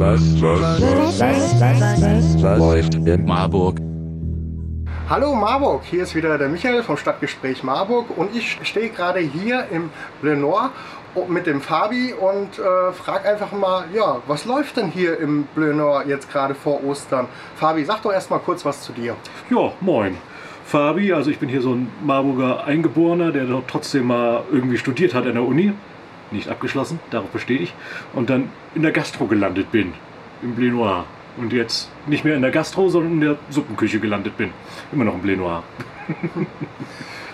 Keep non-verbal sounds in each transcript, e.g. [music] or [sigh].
Was, was, was, was, was, was läuft in Marburg? Hallo Marburg, hier ist wieder der Michael vom Stadtgespräch Marburg und ich stehe gerade hier im Le Noir mit dem Fabi und äh, frage einfach mal, ja, was läuft denn hier im Bleu Noir jetzt gerade vor Ostern? Fabi, sag doch erstmal kurz was zu dir. Ja, moin. Fabi, also ich bin hier so ein Marburger Eingeborener, der doch trotzdem mal irgendwie studiert hat an der Uni. Nicht abgeschlossen, darauf bestehe ich. Und dann in der Gastro gelandet bin, im Bleu Noir. Und jetzt nicht mehr in der Gastro, sondern in der Suppenküche gelandet bin. Immer noch im Bleu Noir. [laughs]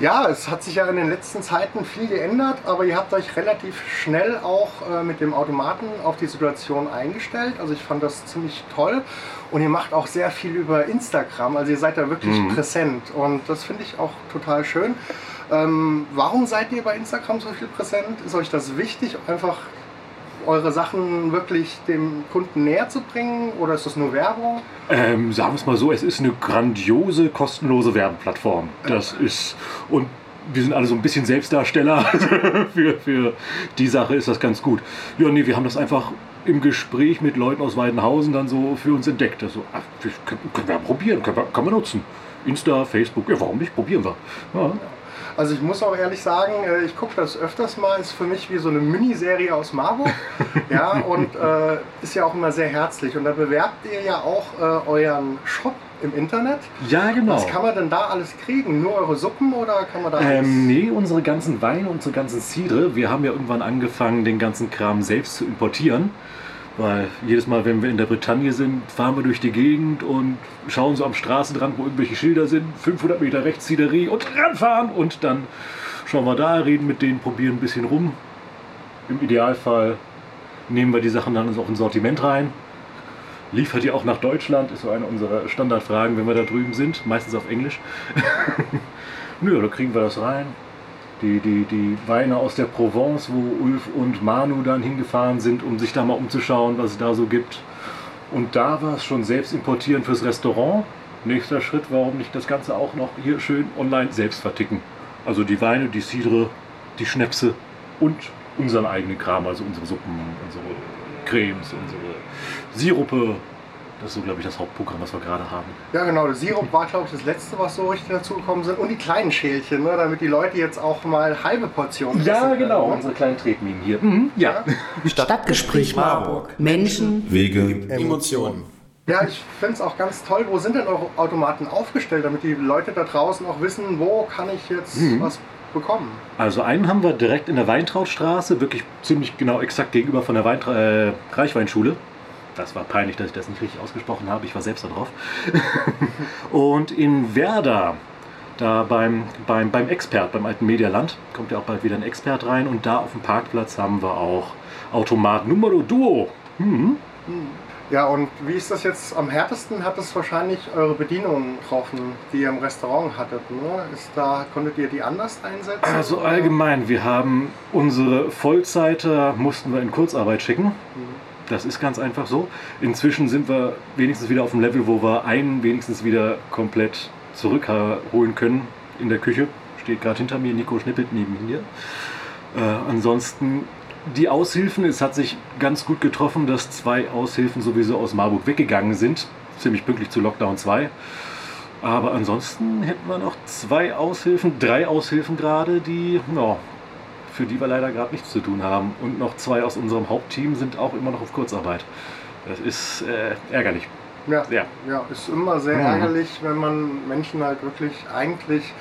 Ja, es hat sich ja in den letzten Zeiten viel geändert, aber ihr habt euch relativ schnell auch äh, mit dem Automaten auf die Situation eingestellt. Also ich fand das ziemlich toll und ihr macht auch sehr viel über Instagram. Also ihr seid da wirklich Mhm. präsent und das finde ich auch total schön. Ähm, warum seid ihr bei Instagram so viel präsent? Ist euch das wichtig, einfach eure Sachen wirklich dem Kunden näher zu bringen oder ist das nur Werbung? Ähm, sagen wir es mal so, es ist eine grandiose, kostenlose Werbeplattform. Das ist, und wir sind alle so ein bisschen Selbstdarsteller. [laughs] für, für die Sache ist das ganz gut. Ja, nee, wir haben das einfach im Gespräch mit Leuten aus Weidenhausen dann so für uns entdeckt. Also, ach, können, können wir probieren, können wir, können wir nutzen. Insta, Facebook, ja, warum nicht? Probieren wir. Ja. Also ich muss auch ehrlich sagen, äh, ich gucke das öfters mal, ist für mich wie so eine Miniserie aus Marburg. [laughs] ja, und äh, ist ja auch immer sehr herzlich. Und da bewerbt ihr ja auch äh, euren Shop im Internet. ja, genau. Was kann man denn da alles kriegen? Nur eure Suppen oder kann man da alles? Ähm, nee, unsere ganzen Weine, unsere ganzen Cidre. Wir haben ja irgendwann angefangen, den ganzen Kram selbst zu importieren. Weil jedes Mal, wenn wir in der Bretagne sind, fahren wir durch die Gegend und schauen so am Straßenrand, wo irgendwelche Schilder sind. 500 Meter rechts Ciderie und ranfahren. Und dann schauen wir da, reden mit denen, probieren ein bisschen rum. Im Idealfall nehmen wir die Sachen dann auch ins Sortiment rein. Liefert ihr auch nach Deutschland, ist so eine unserer Standardfragen, wenn wir da drüben sind. Meistens auf Englisch. [laughs] Nö, da kriegen wir das rein. Die, die, die Weine aus der Provence, wo Ulf und Manu dann hingefahren sind, um sich da mal umzuschauen, was es da so gibt. Und da war es schon selbst importieren fürs Restaurant. Nächster Schritt, warum nicht das Ganze auch noch hier schön online selbst verticken. Also die Weine, die Cidre, die Schnäpse und unseren eigenen Kram, also unsere Suppen, unsere Cremes, unsere Sirupe. Das ist so, glaube ich, das Hauptprogramm, was wir gerade haben. Ja genau, der Sirup war glaube ich das letzte, was so richtig dazugekommen sind. Und die kleinen Schälchen, ne, damit die Leute jetzt auch mal halbe Portionen essen können, ne? unsere kleinen Tretminen hier. Mhm, ja. Stadtgespräch Marburg. Menschen, Wege, Emotionen. Ja, ich finde es auch ganz toll. Wo sind denn eure Automaten aufgestellt, damit die Leute da draußen auch wissen, wo kann ich jetzt Mhm. was bekommen? Also einen haben wir direkt in der Weintrautstraße, wirklich ziemlich genau exakt gegenüber von der Weintra äh, Reichweinschule. Das war peinlich, dass ich das nicht richtig ausgesprochen habe. Ich war selbst da drauf. [laughs] Und in Werder, da beim, beim, beim Expert, beim alten Medialand, kommt ja auch bald wieder ein Expert rein. Und da auf dem Parkplatz haben wir auch Automat Numero Duo. Mhm. Ja, und wie ist das jetzt? Am härtesten hat es wahrscheinlich eure Bedienungen getroffen, die ihr im Restaurant hattet. Ne? Ist da, konntet ihr die anders einsetzen? Also allgemein, wir haben unsere Vollzeiter, mussten wir in Kurzarbeit schicken. Das ist ganz einfach so. Inzwischen sind wir wenigstens wieder auf dem Level, wo wir einen wenigstens wieder komplett zurückholen können in der Küche. Steht gerade hinter mir, Nico schnippelt neben mir. Äh, ansonsten die Aushilfen, es hat sich ganz gut getroffen, dass zwei Aushilfen sowieso aus Marburg weggegangen sind. Ziemlich pünktlich zu Lockdown 2. Aber ansonsten hätten wir noch zwei Aushilfen, drei Aushilfen gerade, die, ja, für die wir leider gerade nichts zu tun haben. Und noch zwei aus unserem Hauptteam sind auch immer noch auf Kurzarbeit. Das ist äh, ärgerlich. Ja, Ja. ja, ist immer sehr Mhm. ärgerlich, wenn man Menschen halt wirklich eigentlich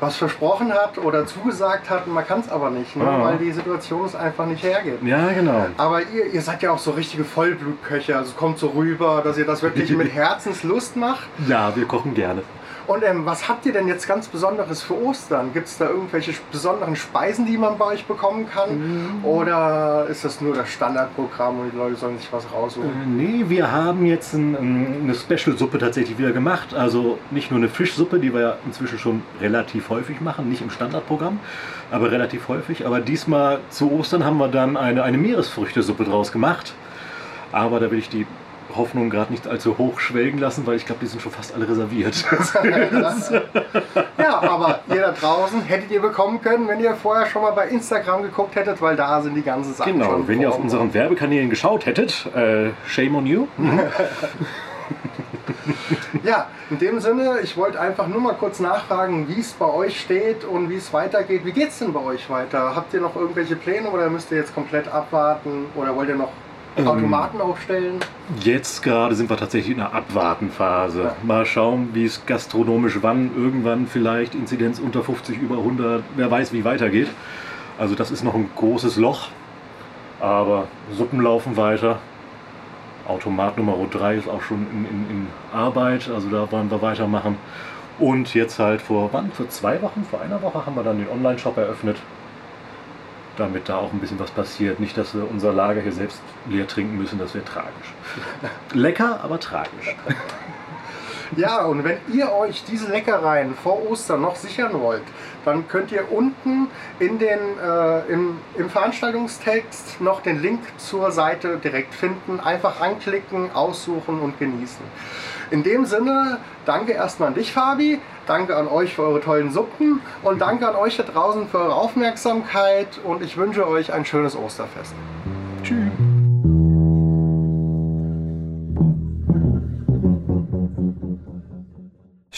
was versprochen hat oder zugesagt hat und man kann es aber nicht, ne? Ah. weil die Situation es einfach nicht hergibt. Ja, genau. Aber ihr, ihr seid ja auch so richtige Vollblutköche, also es kommt so rüber, dass ihr das wirklich mit [laughs] Herzenslust macht. Ja, wir kochen gerne. Und ähm, was habt ihr denn jetzt ganz Besonderes für Ostern? Gibt es da irgendwelche besonderen Speisen, die man bei euch bekommen kann? Oder ist das nur das Standardprogramm und die Leute sollen sich was Äh, raussuchen? nee, wir haben jetzt ein, eine Special-Suppe tatsächlich wieder gemacht. Also nicht nur eine Fischsuppe, die wir ja inzwischen schon relativ häufig machen, nicht im Standardprogramm, aber relativ häufig. Aber diesmal zu Ostern haben wir dann eine, eine Meeresfrüchtesuppe draus gemacht. Aber da will ich die Hoffnungen gerade nicht allzu hoch schwelgen lassen, weil ich glaube, die sind schon fast alle reserviert. [laughs] Ja, aber ihr da draußen hättet ihr bekommen können, wenn ihr vorher schon mal bei Instagram geguckt hättet, weil da sind die ganzen Sachen genau, wenn ihr auf unseren Werbekanälen geschaut hättet, äh, shame on you. [laughs] Ja, in dem Sinne, ich wollte einfach nur mal kurz nachfragen, wie es bei euch steht und wie es weitergeht. Wie geht es denn bei euch weiter? Habt ihr noch irgendwelche Pläne oder müsst ihr jetzt komplett abwarten oder wollt ihr noch. Automaten aufstellen? Jetzt gerade sind wir tatsächlich in einer Abwartenphase. Ja. Mal schauen, wie es gastronomisch wann, irgendwann vielleicht Inzidenz unter 50, über 100, wer weiß, wie weitergeht. Also das ist noch ein großes Loch, aber Suppen laufen weiter. Automat Nummer 3 ist auch schon in, in, in Arbeit, also da wollen wir weitermachen. Und jetzt halt vor, wann? Vor zwei Wochen, vor einer Woche haben wir dann den Online-Shop eröffnet, damit da auch ein bisschen was passiert. Nicht, dass wir unser Lager hier selbst leer trinken müssen, das wäre tragisch. Lecker, aber tragisch. Ja, und wenn ihr euch diese Leckereien vor Ostern noch sichern wollt, dann könnt ihr unten in den, äh, im, im Veranstaltungstext noch den Link zur Seite direkt finden. Einfach anklicken, aussuchen und genießen. In dem Sinne, danke erstmal an dich, Fabi. Danke an euch für eure tollen Suppen und danke an euch da draußen für eure Aufmerksamkeit und ich wünsche euch ein schönes Osterfest. Tschüss.